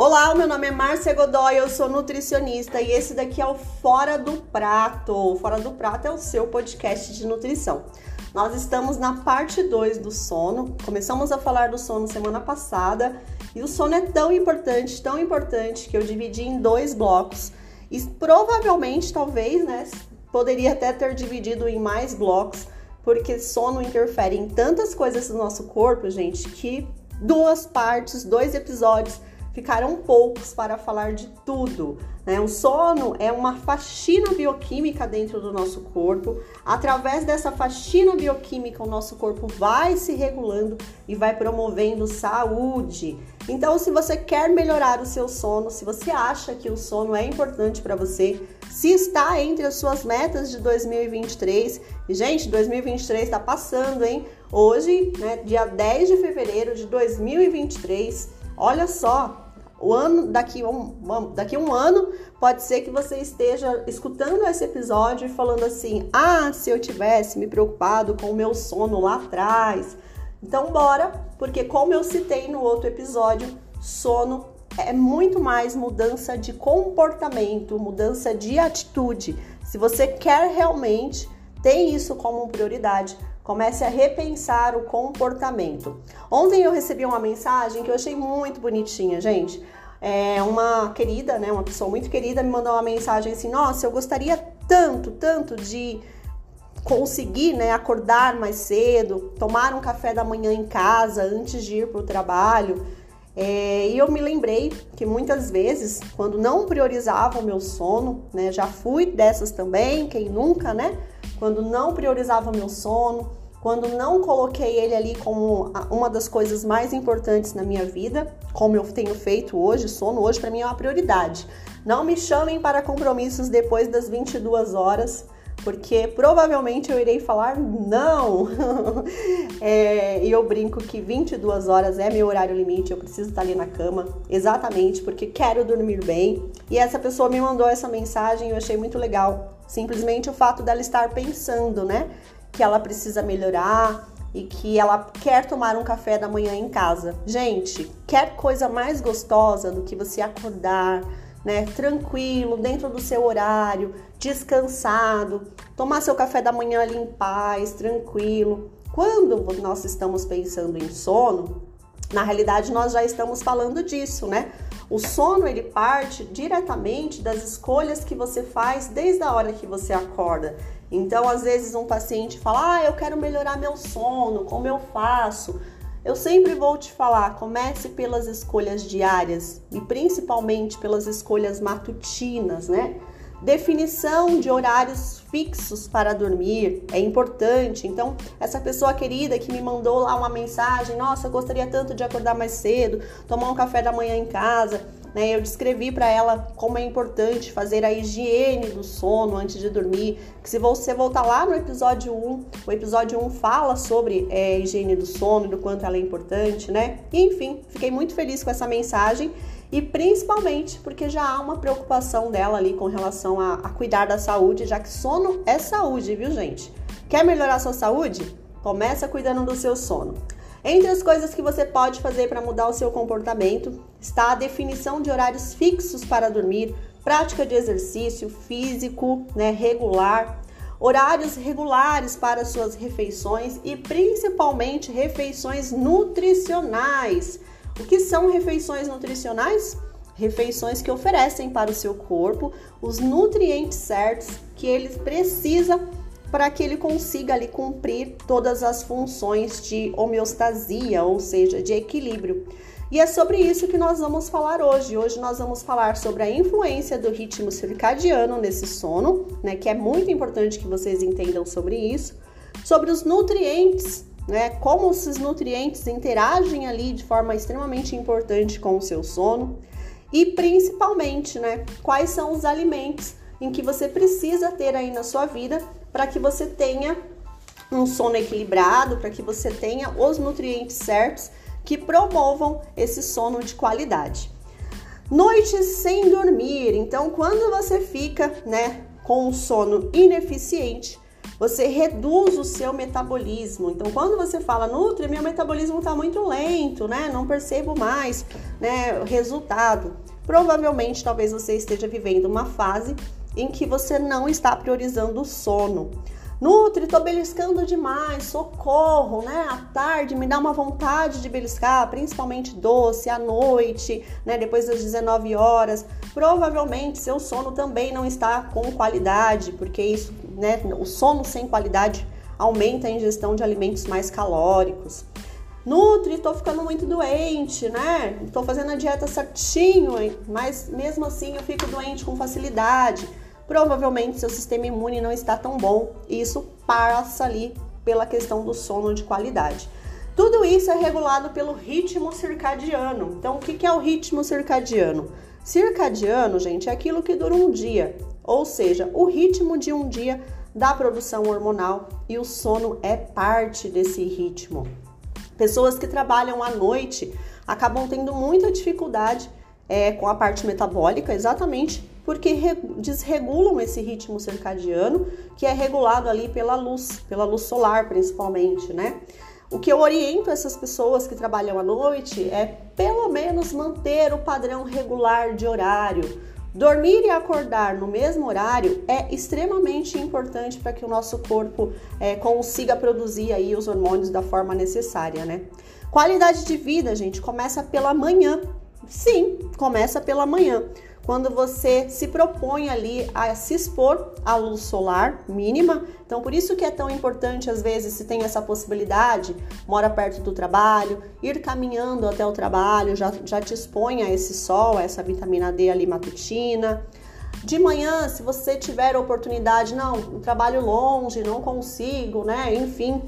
Olá, meu nome é Márcia Godoy, eu sou nutricionista e esse daqui é o Fora do Prato. O Fora do Prato é o seu podcast de nutrição. Nós estamos na parte 2 do sono. Começamos a falar do sono semana passada e o sono é tão importante, tão importante que eu dividi em dois blocos. E provavelmente, talvez, né, poderia até ter dividido em mais blocos, porque sono interfere em tantas coisas do nosso corpo, gente, que duas partes, dois episódios ficaram poucos para falar de tudo. Né? O sono é uma faxina bioquímica dentro do nosso corpo. Através dessa faxina bioquímica, o nosso corpo vai se regulando e vai promovendo saúde. Então, se você quer melhorar o seu sono, se você acha que o sono é importante para você, se está entre as suas metas de 2023, e gente, 2023 está passando, hein? Hoje, né, dia 10 de fevereiro de 2023, olha só, o ano daqui um, daqui um ano pode ser que você esteja escutando esse episódio e falando assim: "Ah, se eu tivesse me preocupado com o meu sono lá atrás". Então bora, porque como eu citei no outro episódio, sono é muito mais mudança de comportamento, mudança de atitude. Se você quer realmente ter isso como prioridade, comece a repensar o comportamento. Ontem eu recebi uma mensagem que eu achei muito bonitinha, gente. É uma querida, né, uma pessoa muito querida me mandou uma mensagem assim: "Nossa, eu gostaria tanto, tanto de conseguir, né, acordar mais cedo, tomar um café da manhã em casa antes de ir para o trabalho". É, e eu me lembrei que muitas vezes, quando não priorizava o meu sono, né, já fui dessas também, quem nunca, né? Quando não priorizava o meu sono, quando não coloquei ele ali como uma das coisas mais importantes na minha vida, como eu tenho feito hoje, sono hoje para mim é uma prioridade. Não me chamem para compromissos depois das 22 horas, porque provavelmente eu irei falar não. é, e eu brinco que 22 horas é meu horário limite, eu preciso estar ali na cama, exatamente porque quero dormir bem. E essa pessoa me mandou essa mensagem e eu achei muito legal. Simplesmente o fato dela estar pensando, né? Que ela precisa melhorar e que ela quer tomar um café da manhã em casa. Gente, quer coisa mais gostosa do que você acordar, né, tranquilo, dentro do seu horário, descansado, tomar seu café da manhã ali em paz, tranquilo. Quando nós estamos pensando em sono, na realidade nós já estamos falando disso, né? O sono ele parte diretamente das escolhas que você faz desde a hora que você acorda. Então, às vezes, um paciente fala: Ah, eu quero melhorar meu sono, como eu faço? Eu sempre vou te falar: comece pelas escolhas diárias e principalmente pelas escolhas matutinas, né? Definição de horários fixos para dormir é importante. Então, essa pessoa querida que me mandou lá uma mensagem: Nossa, eu gostaria tanto de acordar mais cedo, tomar um café da manhã em casa. Né? Eu descrevi para ela como é importante fazer a higiene do sono antes de dormir. Que se você voltar lá no episódio 1, o episódio 1 fala sobre é, higiene do sono e do quanto ela é importante, né? E, enfim, fiquei muito feliz com essa mensagem e principalmente porque já há uma preocupação dela ali com relação a, a cuidar da saúde, já que sono é saúde, viu, gente? Quer melhorar sua saúde? Começa cuidando do seu sono. Entre as coisas que você pode fazer para mudar o seu comportamento está a definição de horários fixos para dormir, prática de exercício físico né, regular, horários regulares para suas refeições e principalmente refeições nutricionais. Que são refeições nutricionais? Refeições que oferecem para o seu corpo os nutrientes certos que ele precisa para que ele consiga ali cumprir todas as funções de homeostasia, ou seja, de equilíbrio. E é sobre isso que nós vamos falar hoje. Hoje nós vamos falar sobre a influência do ritmo circadiano nesse sono, né, que é muito importante que vocês entendam sobre isso, sobre os nutrientes, né, como esses nutrientes interagem ali de forma extremamente importante com o seu sono e principalmente, né, quais são os alimentos em que você precisa ter aí na sua vida para que você tenha um sono equilibrado, para que você tenha os nutrientes certos que promovam esse sono de qualidade. Noites sem dormir. Então, quando você fica, né, com um sono ineficiente, você reduz o seu metabolismo. Então, quando você fala, Nutri, meu metabolismo está muito lento, né? Não percebo mais, né? Resultado. Provavelmente, talvez você esteja vivendo uma fase em que você não está priorizando o sono. Nutri, tô beliscando demais, socorro, né? À tarde me dá uma vontade de beliscar, principalmente doce, à noite, né? Depois das 19 horas. Provavelmente seu sono também não está com qualidade, porque isso, né? O sono sem qualidade aumenta a ingestão de alimentos mais calóricos. Nutri, tô ficando muito doente, né? Tô fazendo a dieta certinho, mas mesmo assim eu fico doente com facilidade provavelmente seu sistema imune não está tão bom e isso passa ali pela questão do sono de qualidade. Tudo isso é regulado pelo ritmo circadiano. Então, o que é o ritmo circadiano? Circadiano, gente, é aquilo que dura um dia, ou seja, o ritmo de um dia da produção hormonal e o sono é parte desse ritmo. Pessoas que trabalham à noite acabam tendo muita dificuldade é, com a parte metabólica, exatamente porque desregulam esse ritmo circadiano, que é regulado ali pela luz, pela luz solar principalmente, né? O que eu oriento essas pessoas que trabalham à noite é pelo menos manter o padrão regular de horário. Dormir e acordar no mesmo horário é extremamente importante para que o nosso corpo é, consiga produzir aí os hormônios da forma necessária, né? Qualidade de vida, gente, começa pela manhã. Sim, começa pela manhã quando você se propõe ali a se expor à luz solar mínima. Então, por isso que é tão importante, às vezes, se tem essa possibilidade, mora perto do trabalho, ir caminhando até o trabalho, já, já te expõe a esse sol, a essa vitamina D ali matutina. De manhã, se você tiver oportunidade, não, trabalho longe, não consigo, né? Enfim,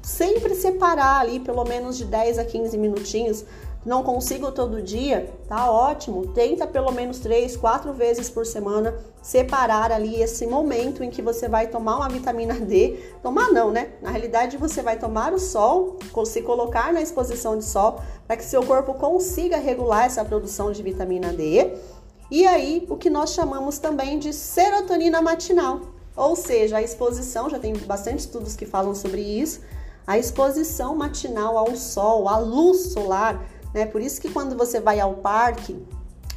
sempre separar ali pelo menos de 10 a 15 minutinhos não consigo todo dia, tá ótimo. Tenta pelo menos três, quatro vezes por semana separar ali esse momento em que você vai tomar uma vitamina D. Tomar não, né? Na realidade, você vai tomar o sol, se colocar na exposição de sol, para que seu corpo consiga regular essa produção de vitamina D. E aí, o que nós chamamos também de serotonina matinal, ou seja, a exposição, já tem bastante estudos que falam sobre isso, a exposição matinal ao sol, à luz solar né? Por isso que quando você vai ao parque,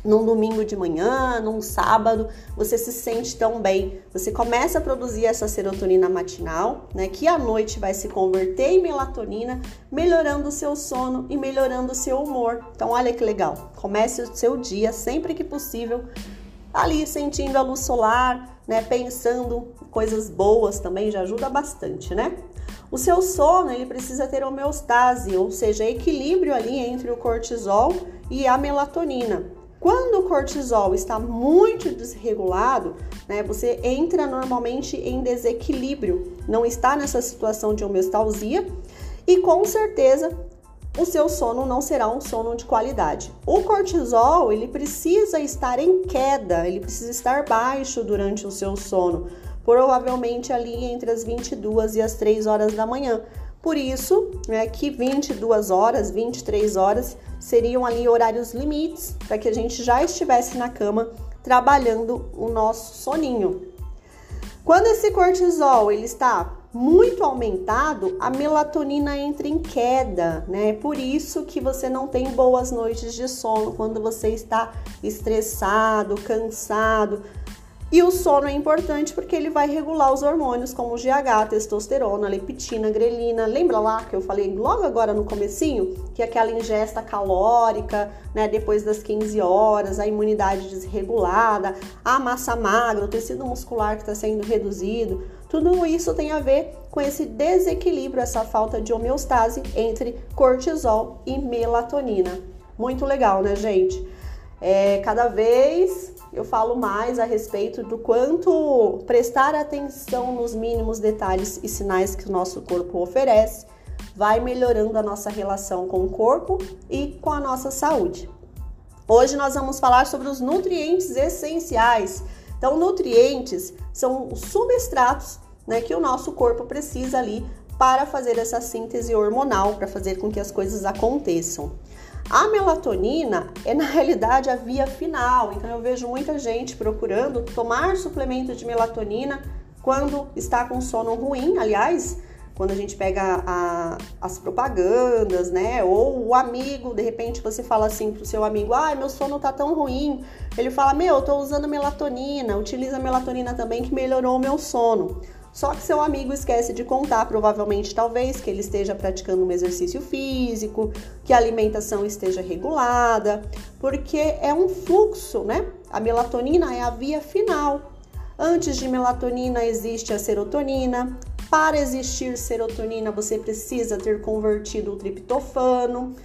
num domingo de manhã, num sábado, você se sente tão bem. Você começa a produzir essa serotonina matinal, né, que à noite vai se converter em melatonina, melhorando o seu sono e melhorando o seu humor. Então, olha que legal. Comece o seu dia sempre que possível ali sentindo a luz solar, né, pensando coisas boas também já ajuda bastante, né? O seu sono ele precisa ter homeostase, ou seja, equilíbrio ali entre o cortisol e a melatonina. Quando o cortisol está muito desregulado, né, você entra normalmente em desequilíbrio, não está nessa situação de homeostasia e com certeza o seu sono não será um sono de qualidade. O cortisol, ele precisa estar em queda, ele precisa estar baixo durante o seu sono provavelmente ali entre as 22 e as 3 horas da manhã. Por isso, é que 22 horas, 23 horas seriam ali horários limites para que a gente já estivesse na cama trabalhando o nosso soninho. Quando esse cortisol ele está muito aumentado, a melatonina entra em queda, né? Por isso que você não tem boas noites de sono quando você está estressado, cansado, e o sono é importante porque ele vai regular os hormônios como GH, testosterona, leptina, grelina. Lembra lá que eu falei logo agora no comecinho que aquela ingesta calórica, né, depois das 15 horas, a imunidade desregulada, a massa magra, o tecido muscular que está sendo reduzido, tudo isso tem a ver com esse desequilíbrio, essa falta de homeostase entre cortisol e melatonina. Muito legal, né, gente? É, cada vez eu falo mais a respeito do quanto prestar atenção nos mínimos detalhes e sinais que o nosso corpo oferece vai melhorando a nossa relação com o corpo e com a nossa saúde. Hoje nós vamos falar sobre os nutrientes essenciais. Então, nutrientes são os substratos né, que o nosso corpo precisa ali para fazer essa síntese hormonal, para fazer com que as coisas aconteçam. A melatonina é na realidade a via final, então eu vejo muita gente procurando tomar suplemento de melatonina quando está com sono ruim, aliás, quando a gente pega a, as propagandas, né? Ou o amigo, de repente você fala assim pro seu amigo: ai, ah, meu sono tá tão ruim. Ele fala: meu, eu tô usando melatonina, utiliza melatonina também que melhorou o meu sono. Só que seu amigo esquece de contar, provavelmente, talvez, que ele esteja praticando um exercício físico, que a alimentação esteja regulada, porque é um fluxo, né? A melatonina é a via final. Antes de melatonina existe a serotonina. Para existir serotonina, você precisa ter convertido o triptofano.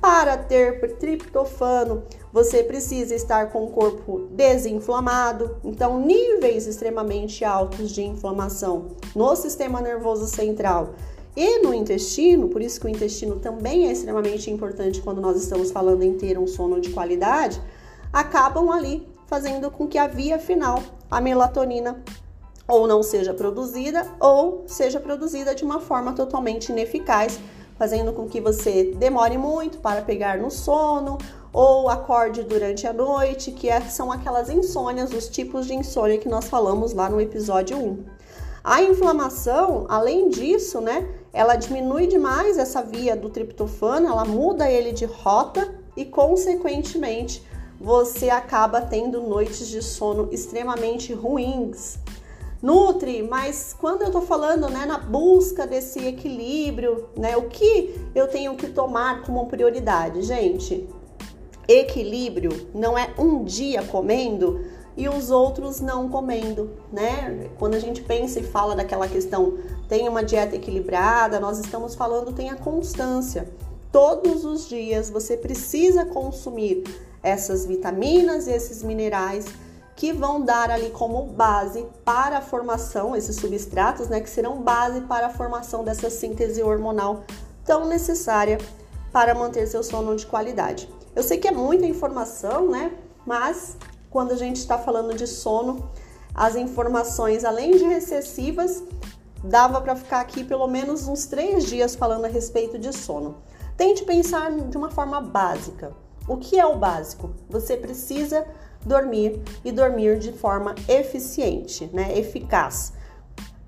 Para ter triptofano, você precisa estar com o corpo desinflamado. Então, níveis extremamente altos de inflamação no sistema nervoso central e no intestino, por isso que o intestino também é extremamente importante quando nós estamos falando em ter um sono de qualidade, acabam ali fazendo com que a via final, a melatonina, ou não seja produzida ou seja produzida de uma forma totalmente ineficaz fazendo com que você demore muito para pegar no sono ou acorde durante a noite, que é, são aquelas insônias, os tipos de insônia que nós falamos lá no episódio 1. A inflamação, além disso, né, ela diminui demais essa via do triptofano, ela muda ele de rota e, consequentemente, você acaba tendo noites de sono extremamente ruins, nutre, mas quando eu tô falando, né, na busca desse equilíbrio, né, o que eu tenho que tomar como prioridade, gente? Equilíbrio não é um dia comendo e os outros não comendo, né? Quando a gente pensa e fala daquela questão, tem uma dieta equilibrada, nós estamos falando tem a constância. Todos os dias você precisa consumir essas vitaminas e esses minerais que vão dar ali como base para a formação, esses substratos, né, que serão base para a formação dessa síntese hormonal tão necessária para manter seu sono de qualidade. Eu sei que é muita informação, né? Mas quando a gente está falando de sono, as informações, além de recessivas, dava para ficar aqui pelo menos uns três dias falando a respeito de sono. Tente pensar de uma forma básica. O que é o básico? Você precisa dormir e dormir de forma eficiente, né? Eficaz.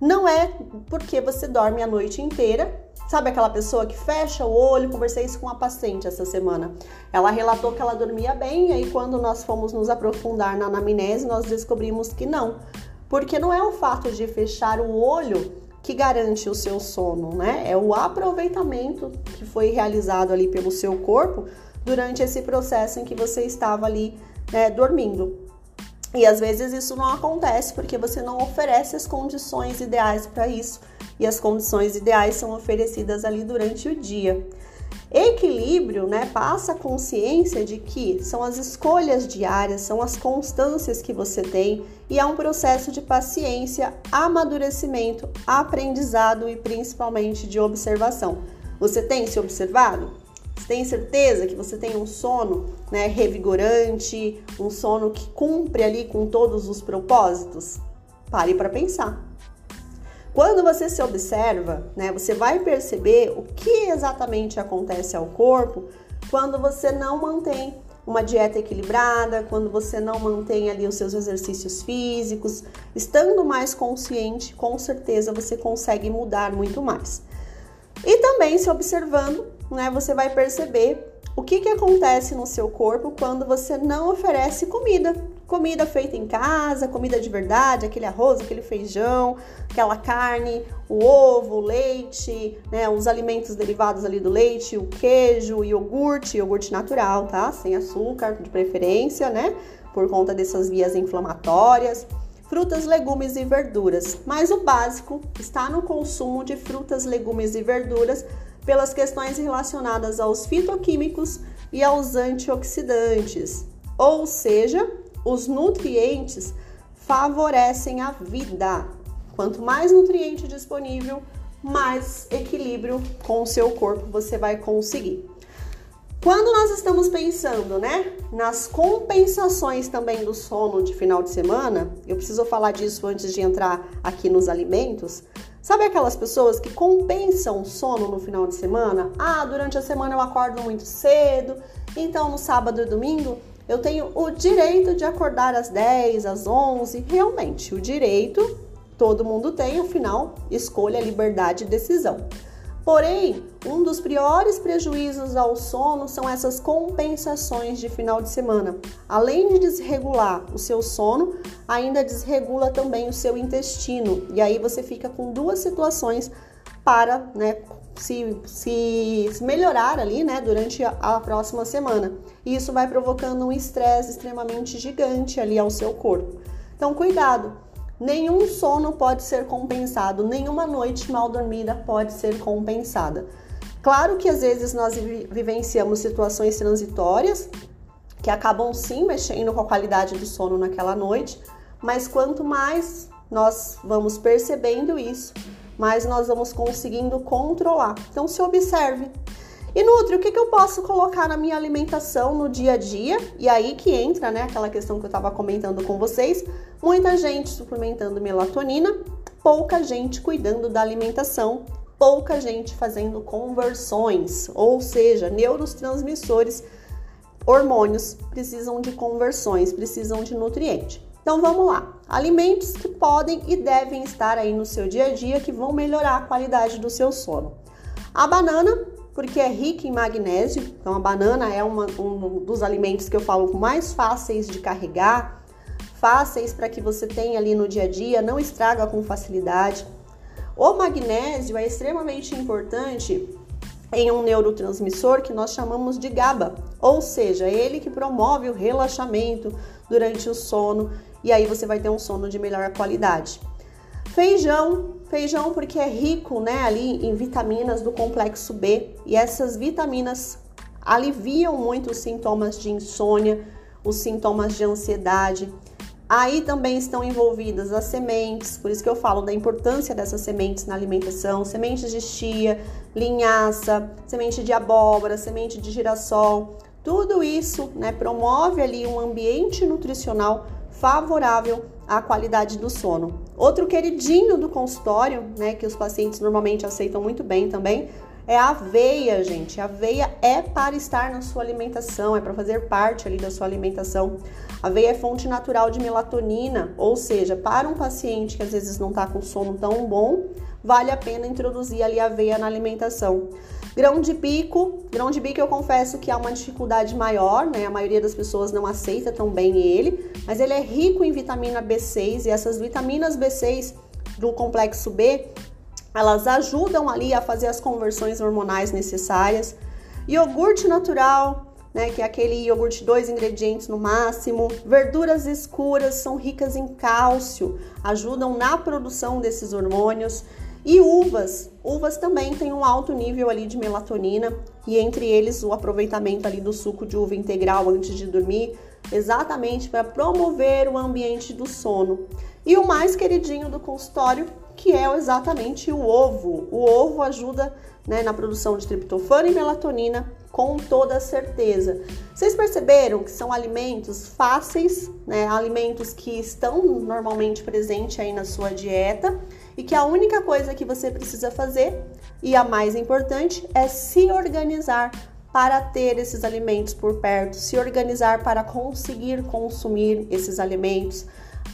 Não é porque você dorme a noite inteira. Sabe aquela pessoa que fecha o olho? Conversei isso com uma paciente essa semana. Ela relatou que ela dormia bem, e aí quando nós fomos nos aprofundar na anamnese, nós descobrimos que não. Porque não é o fato de fechar o olho que garante o seu sono, né? É o aproveitamento que foi realizado ali pelo seu corpo durante esse processo em que você estava ali né, dormindo. E às vezes isso não acontece porque você não oferece as condições ideais para isso. E as condições ideais são oferecidas ali durante o dia. Equilíbrio, né, passa a consciência de que são as escolhas diárias, são as constâncias que você tem e é um processo de paciência, amadurecimento, aprendizado e principalmente de observação. Você tem se observado? Você tem certeza que você tem um sono né, revigorante, um sono que cumpre ali com todos os propósitos? Pare para pensar. Quando você se observa, né, você vai perceber o que exatamente acontece ao corpo quando você não mantém uma dieta equilibrada, quando você não mantém ali os seus exercícios físicos, estando mais consciente, com certeza você consegue mudar muito mais. E também se observando né, você vai perceber o que, que acontece no seu corpo quando você não oferece comida. Comida feita em casa, comida de verdade, aquele arroz, aquele feijão, aquela carne, o ovo, o leite, né, os alimentos derivados ali do leite, o queijo, o iogurte, iogurte natural, tá? Sem açúcar, de preferência, né? Por conta dessas vias inflamatórias frutas, legumes e verduras. Mas o básico está no consumo de frutas, legumes e verduras pelas questões relacionadas aos fitoquímicos e aos antioxidantes, ou seja, os nutrientes favorecem a vida. Quanto mais nutriente disponível, mais equilíbrio com o seu corpo você vai conseguir. Quando nós estamos pensando, né, nas compensações também do sono de final de semana, eu preciso falar disso antes de entrar aqui nos alimentos. Sabe aquelas pessoas que compensam o sono no final de semana? Ah, durante a semana eu acordo muito cedo, então no sábado e domingo eu tenho o direito de acordar às 10, às 11, realmente o direito Todo mundo tem, afinal, escolha, liberdade e decisão. Porém, um dos piores prejuízos ao sono são essas compensações de final de semana. Além de desregular o seu sono, ainda desregula também o seu intestino. E aí você fica com duas situações para né, se, se, melhorar ali né, durante a, a próxima semana. E isso vai provocando um estresse extremamente gigante ali ao seu corpo. Então, cuidado! Nenhum sono pode ser compensado, nenhuma noite mal dormida pode ser compensada. Claro que às vezes nós vivenciamos situações transitórias que acabam sim mexendo com a qualidade do sono naquela noite, mas quanto mais nós vamos percebendo isso, mais nós vamos conseguindo controlar. Então se observe, e Nutri, o que, que eu posso colocar na minha alimentação no dia a dia? E aí que entra, né, aquela questão que eu estava comentando com vocês. Muita gente suplementando melatonina, pouca gente cuidando da alimentação, pouca gente fazendo conversões, ou seja, neurotransmissores, hormônios precisam de conversões, precisam de nutriente. Então vamos lá. Alimentos que podem e devem estar aí no seu dia a dia que vão melhorar a qualidade do seu sono. A banana porque é rica em magnésio. Então, a banana é uma, um dos alimentos que eu falo mais fáceis de carregar, fáceis para que você tenha ali no dia a dia, não estraga com facilidade. O magnésio é extremamente importante em um neurotransmissor que nós chamamos de GABA, ou seja, ele que promove o relaxamento durante o sono e aí você vai ter um sono de melhor qualidade. Feijão, feijão porque é rico, né, ali em vitaminas do complexo B e essas vitaminas aliviam muito os sintomas de insônia, os sintomas de ansiedade. Aí também estão envolvidas as sementes, por isso que eu falo da importância dessas sementes na alimentação: sementes de chia, linhaça, semente de abóbora, semente de girassol. Tudo isso né, promove ali um ambiente nutricional favorável à qualidade do sono. Outro queridinho do consultório, né, que os pacientes normalmente aceitam muito bem também, é a aveia, gente. A aveia é para estar na sua alimentação, é para fazer parte ali da sua alimentação. A aveia é fonte natural de melatonina, ou seja, para um paciente que às vezes não está com sono tão bom, vale a pena introduzir ali a aveia na alimentação. Grão de bico, grão de bico eu confesso que há uma dificuldade maior, né? A maioria das pessoas não aceita tão bem ele, mas ele é rico em vitamina B6 e essas vitaminas B6 do complexo B, elas ajudam ali a fazer as conversões hormonais necessárias. Iogurte natural, né, que é aquele iogurte dois ingredientes no máximo. Verduras escuras são ricas em cálcio, ajudam na produção desses hormônios. E uvas, uvas também têm um alto nível ali de melatonina e entre eles o aproveitamento ali do suco de uva integral antes de dormir, exatamente para promover o ambiente do sono. E o mais queridinho do consultório, que é exatamente o ovo. O ovo ajuda né, na produção de triptofano e melatonina com toda certeza. Vocês perceberam que são alimentos fáceis, né, alimentos que estão normalmente presentes aí na sua dieta e que a única coisa que você precisa fazer, e a mais importante, é se organizar para ter esses alimentos por perto, se organizar para conseguir consumir esses alimentos,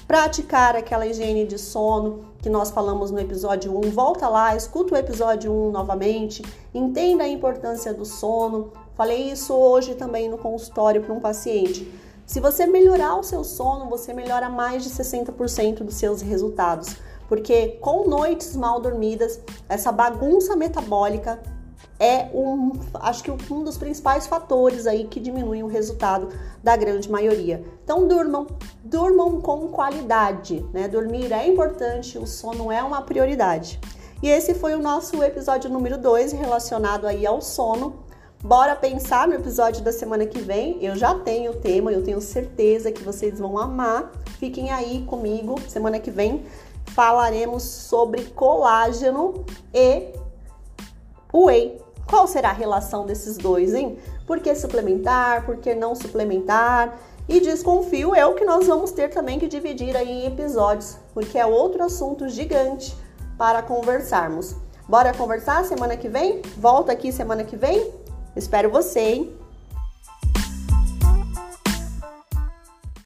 praticar aquela higiene de sono que nós falamos no episódio 1. Volta lá, escuta o episódio 1 novamente, entenda a importância do sono. Falei isso hoje também no consultório para um paciente. Se você melhorar o seu sono, você melhora mais de 60% dos seus resultados porque com noites mal dormidas, essa bagunça metabólica é um, acho que um dos principais fatores aí que diminuem o resultado da grande maioria. Então durmam, durmam com qualidade, né? Dormir é importante, o sono é uma prioridade. E esse foi o nosso episódio número 2 relacionado aí ao sono. Bora pensar no episódio da semana que vem. Eu já tenho o tema, eu tenho certeza que vocês vão amar. Fiquem aí comigo semana que vem falaremos sobre colágeno e whey. Qual será a relação desses dois, hein? Por que suplementar? Por que não suplementar? E desconfio o que nós vamos ter também que dividir aí em episódios, porque é outro assunto gigante para conversarmos. Bora conversar semana que vem? Volta aqui semana que vem? Espero você, hein?